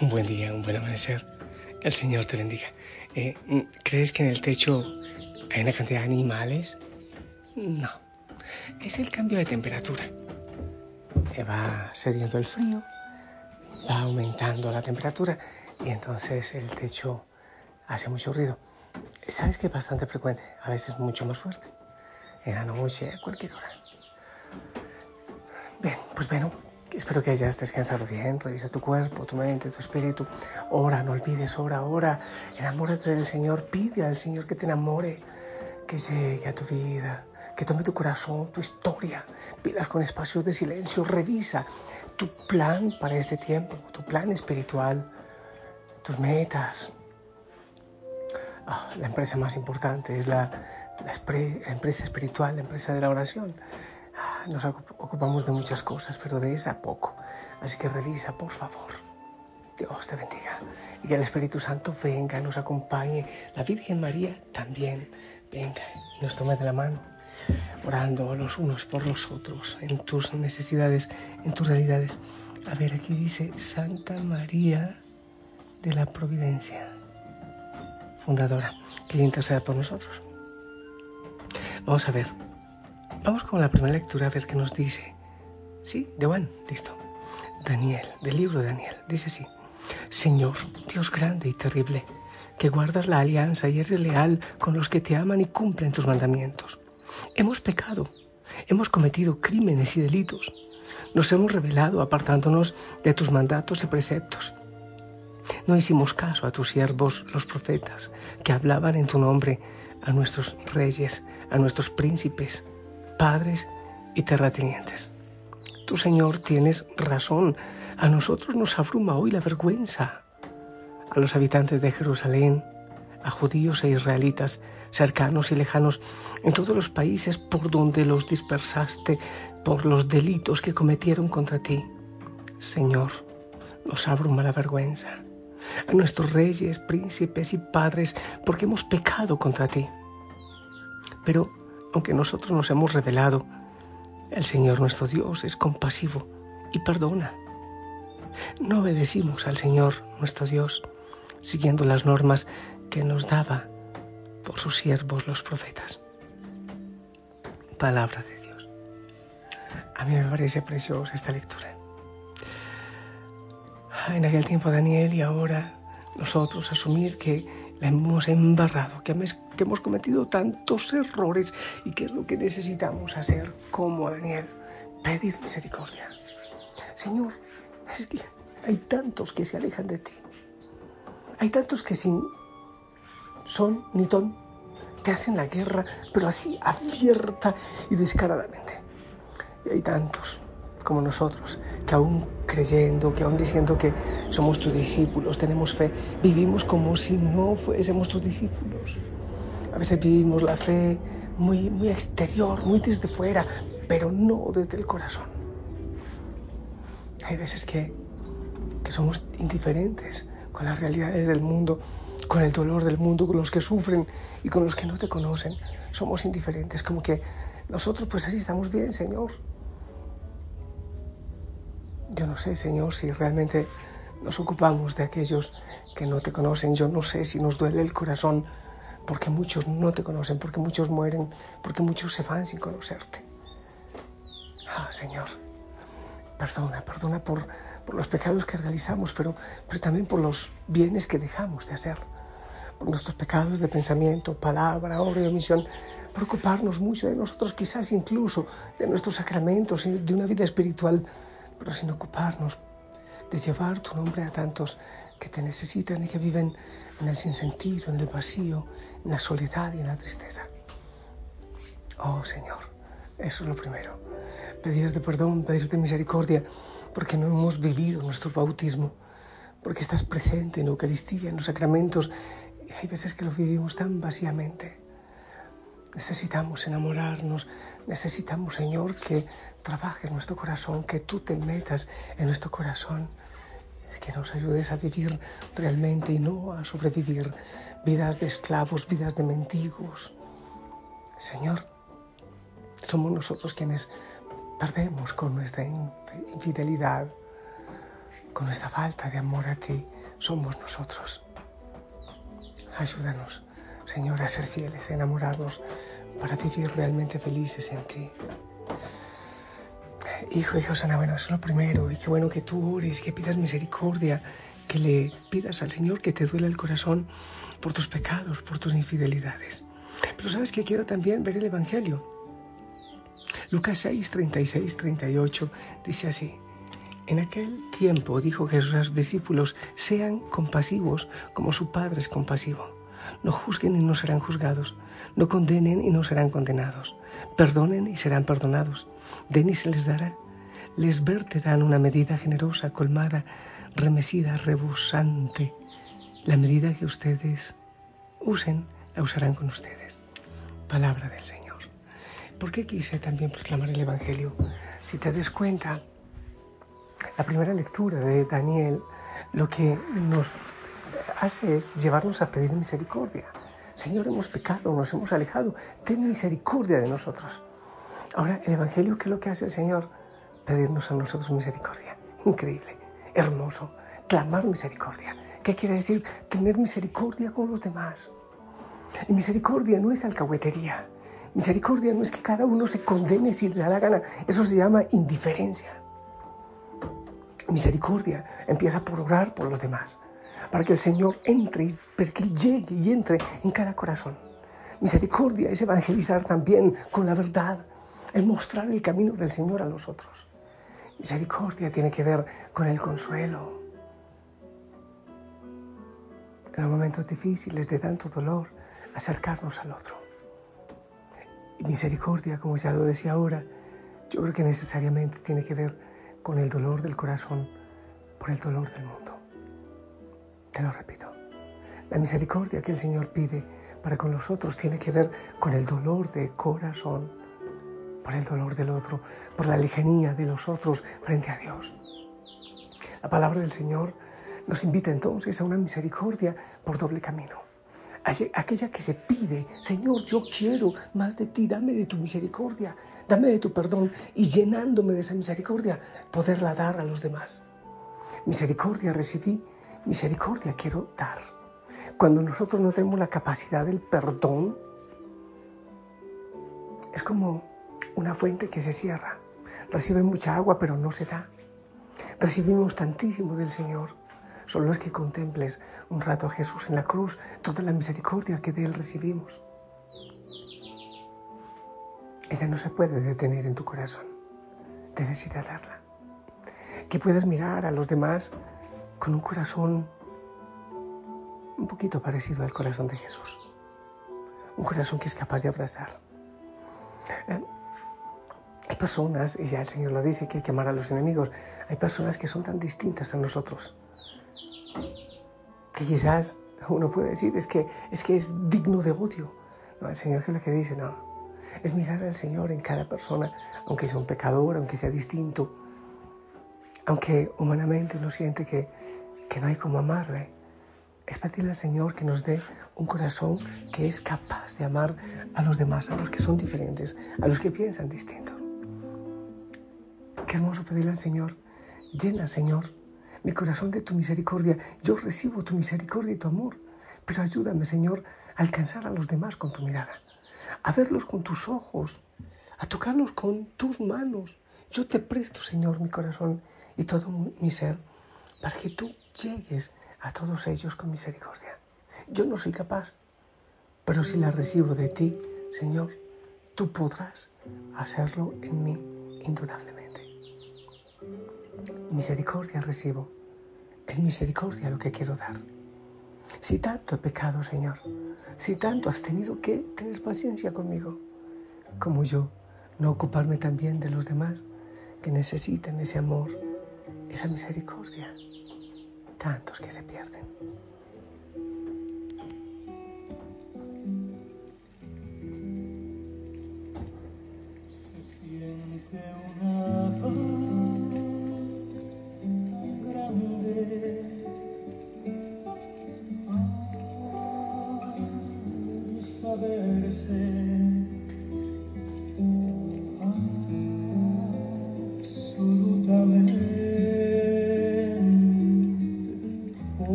Un buen día, un buen amanecer. El Señor te bendiga. Eh, ¿Crees que en el techo hay una cantidad de animales? No. Es el cambio de temperatura. Eh, Va cediendo el frío, va aumentando la temperatura y entonces el techo hace mucho ruido. ¿Sabes que es bastante frecuente? A veces mucho más fuerte. En la noche, a cualquier hora. Bien, pues bueno, espero que hayas descansado bien. Revisa tu cuerpo, tu mente, tu espíritu. Ora, no olvides, ora, ora. Enamórate del Señor. Pide al Señor que te enamore, que llegue a tu vida, que tome tu corazón, tu historia. Pidas con espacios de silencio. Revisa tu plan para este tiempo, tu plan espiritual, tus metas. Ah, la empresa más importante es la, la empresa espiritual, la empresa de la oración. Nos ocup- ocupamos de muchas cosas, pero de esa poco. Así que revisa, por favor. Dios te bendiga. Y que el Espíritu Santo venga, nos acompañe. La Virgen María también venga nos tome de la mano, orando los unos por los otros, en tus necesidades, en tus realidades. A ver, aquí dice Santa María de la Providencia, fundadora, que interceda por nosotros. Vamos a ver, Vamos con la primera lectura a ver qué nos dice. Sí, de Juan, listo. Daniel, del libro de Daniel, dice así. Señor, Dios grande y terrible, que guardas la alianza y eres leal con los que te aman y cumplen tus mandamientos. Hemos pecado, hemos cometido crímenes y delitos. Nos hemos rebelado apartándonos de tus mandatos y preceptos. No hicimos caso a tus siervos, los profetas, que hablaban en tu nombre a nuestros reyes, a nuestros príncipes, padres y terratenientes. Tú, Señor, tienes razón. A nosotros nos abruma hoy la vergüenza. A los habitantes de Jerusalén, a judíos e israelitas, cercanos y lejanos, en todos los países por donde los dispersaste por los delitos que cometieron contra ti. Señor, nos abruma la vergüenza. A nuestros reyes, príncipes y padres, porque hemos pecado contra ti. Pero aunque nosotros nos hemos rebelado, el Señor nuestro Dios es compasivo y perdona. No obedecimos al Señor nuestro Dios siguiendo las normas que nos daba por sus siervos los profetas. Palabra de Dios. A mí me parece preciosa esta lectura. En aquel tiempo Daniel y ahora nosotros asumir que la hemos embarrado, que hemos, cometido tantos errores y que es lo que necesitamos hacer como Daniel, pedir misericordia. Señor, es que hay tantos que se alejan de ti. Hay tantos que sin son ni ton te hacen la guerra, pero así abierta y descaradamente. Y hay tantos como nosotros, que aún creyendo, que aún diciendo que somos tus discípulos, tenemos fe, vivimos como si no fuésemos tus discípulos. A veces vivimos la fe muy, muy exterior, muy desde fuera, pero no desde el corazón. Hay veces que, que somos indiferentes con las realidades del mundo, con el dolor del mundo, con los que sufren y con los que no te conocen. Somos indiferentes, como que nosotros pues así estamos bien, Señor. Yo no sé, Señor, si realmente nos ocupamos de aquellos que no te conocen. Yo no sé si nos duele el corazón porque muchos no te conocen, porque muchos mueren, porque muchos se van sin conocerte. Ah, Señor, perdona, perdona por, por los pecados que realizamos, pero, pero también por los bienes que dejamos de hacer, por nuestros pecados de pensamiento, palabra, obra y omisión. preocuparnos mucho de nosotros, quizás incluso de nuestros sacramentos de una vida espiritual, pero sin ocuparnos de llevar tu nombre a tantos que te necesitan y que viven en el sinsentido, en el vacío, en la soledad y en la tristeza. Oh Señor, eso es lo primero. Pedirte perdón, pedirte misericordia, porque no hemos vivido nuestro bautismo, porque estás presente en la Eucaristía, en los sacramentos, y hay veces que lo vivimos tan vacíamente. Necesitamos enamorarnos, necesitamos, Señor, que trabajes nuestro corazón, que tú te metas en nuestro corazón, que nos ayudes a vivir realmente y no a sobrevivir vidas de esclavos, vidas de mendigos. Señor, somos nosotros quienes perdemos con nuestra infidelidad, con nuestra falta de amor a ti, somos nosotros. Ayúdanos, Señor, a ser fieles, enamorarnos para vivir realmente felices en ti. Hijo y Josana, bueno, eso es lo primero, y qué bueno que tú ores, que pidas misericordia, que le pidas al Señor que te duele el corazón por tus pecados, por tus infidelidades. Pero sabes que quiero también ver el Evangelio. Lucas 6, 36, 38 dice así. En aquel tiempo dijo Jesús a sus discípulos, sean compasivos como su Padre es compasivo. No juzguen y no serán juzgados. No condenen y no serán condenados. Perdonen y serán perdonados. Den y se les dará. Les verterán una medida generosa, colmada, remesida, rebosante. La medida que ustedes usen, la usarán con ustedes. Palabra del Señor. ¿Por qué quise también proclamar el Evangelio? Si te des cuenta, la primera lectura de Daniel lo que nos hace es llevarnos a pedir misericordia. Señor, hemos pecado, nos hemos alejado, ten misericordia de nosotros. Ahora, el Evangelio, ¿qué es lo que hace el Señor? Pedirnos a nosotros misericordia. Increíble, hermoso, clamar misericordia. ¿Qué quiere decir? Tener misericordia con los demás. Y misericordia no es alcahuetería. Misericordia no es que cada uno se condene si le da la gana. Eso se llama indiferencia. Misericordia empieza por orar por los demás para que el Señor entre, para que llegue y entre en cada corazón. Misericordia es evangelizar también con la verdad, es mostrar el camino del Señor a los otros. Misericordia tiene que ver con el consuelo. En los momentos difíciles de tanto dolor, acercarnos al otro. Y misericordia, como ya lo decía ahora, yo creo que necesariamente tiene que ver con el dolor del corazón por el dolor del mundo. Lo repito. La misericordia que el Señor pide para con nosotros tiene que ver con el dolor de corazón, por el dolor del otro, por la lejanía de los otros frente a Dios. La palabra del Señor nos invita entonces a una misericordia por doble camino. Aquella que se pide, Señor, yo quiero más de ti, dame de tu misericordia, dame de tu perdón y llenándome de esa misericordia, poderla dar a los demás. Misericordia recibí misericordia quiero dar. Cuando nosotros no tenemos la capacidad del perdón, es como una fuente que se cierra. Recibe mucha agua, pero no se da. Recibimos tantísimo del Señor. Solo es que contemples un rato a Jesús en la cruz, toda la misericordia que de Él recibimos. Ella no se puede detener en tu corazón. Debes ir a darla. Que puedas mirar a los demás con un corazón un poquito parecido al corazón de Jesús. Un corazón que es capaz de abrazar. Eh, hay personas, y ya el Señor lo dice, que hay que amar a los enemigos. Hay personas que son tan distintas a nosotros que quizás uno puede decir es que es, que es digno de odio. No, el Señor es lo que dice, no. Es mirar al Señor en cada persona, aunque sea un pecador, aunque sea distinto, aunque humanamente uno siente que que no hay como amarle. Es pedirle al Señor que nos dé un corazón que es capaz de amar a los demás, a los que son diferentes, a los que piensan distinto. Qué hermoso pedirle al Señor, llena, Señor, mi corazón de tu misericordia. Yo recibo tu misericordia y tu amor, pero ayúdame, Señor, a alcanzar a los demás con tu mirada, a verlos con tus ojos, a tocarlos con tus manos. Yo te presto, Señor, mi corazón y todo mi ser para que tú llegues a todos ellos con misericordia. Yo no soy capaz, pero si la recibo de ti, Señor, tú podrás hacerlo en mí indudablemente. Misericordia recibo. Es misericordia lo que quiero dar. Si tanto he pecado, Señor, si tanto has tenido que tener paciencia conmigo, como yo, no ocuparme también de los demás que necesitan ese amor, esa misericordia, tantos que se pierden.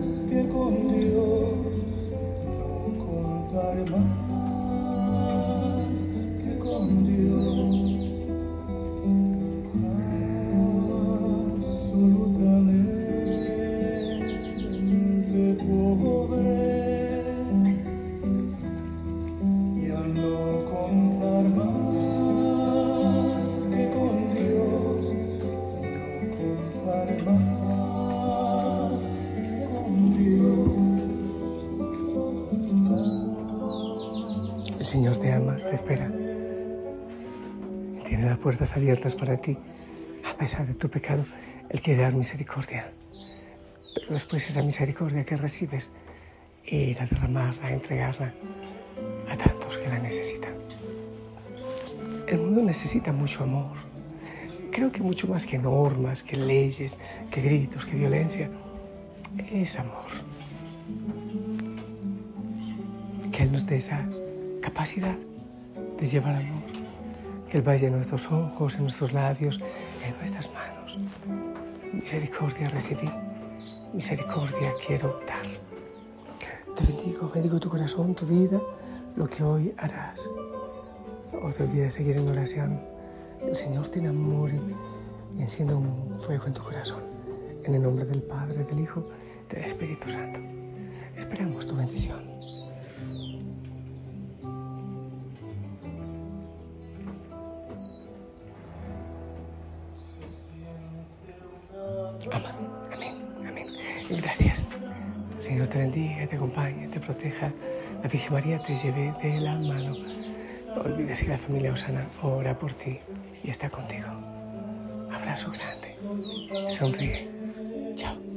El Señor te ama, te espera. Tiene las puertas abiertas para ti. A pesar de tu pecado, Él quiere dar misericordia. Pero después esa misericordia que recibes, ir a derramarla, a entregarla a tantos que la necesitan. El mundo necesita mucho amor. Creo que mucho más que normas, que leyes, que gritos, que violencia. Es amor. Que Él nos dé esa capacidad de llevar amor. Que Él vaya en nuestros ojos, en nuestros labios, en nuestras manos. Misericordia recibí, misericordia quiero dar. Te bendigo, bendigo tu corazón, tu vida, lo que hoy harás. O te olvides seguir en oración. El Señor te enamore y encienda un fuego en tu corazón. En el nombre del Padre, del Hijo, del Espíritu Santo. Esperamos tu bendición. Gracias. Señor te bendiga, te acompañe, te proteja. La Virgen María te lleve de la mano. No olvides que la familia Osana ora por ti y está contigo. Abrazo grande. Sonríe. Chao.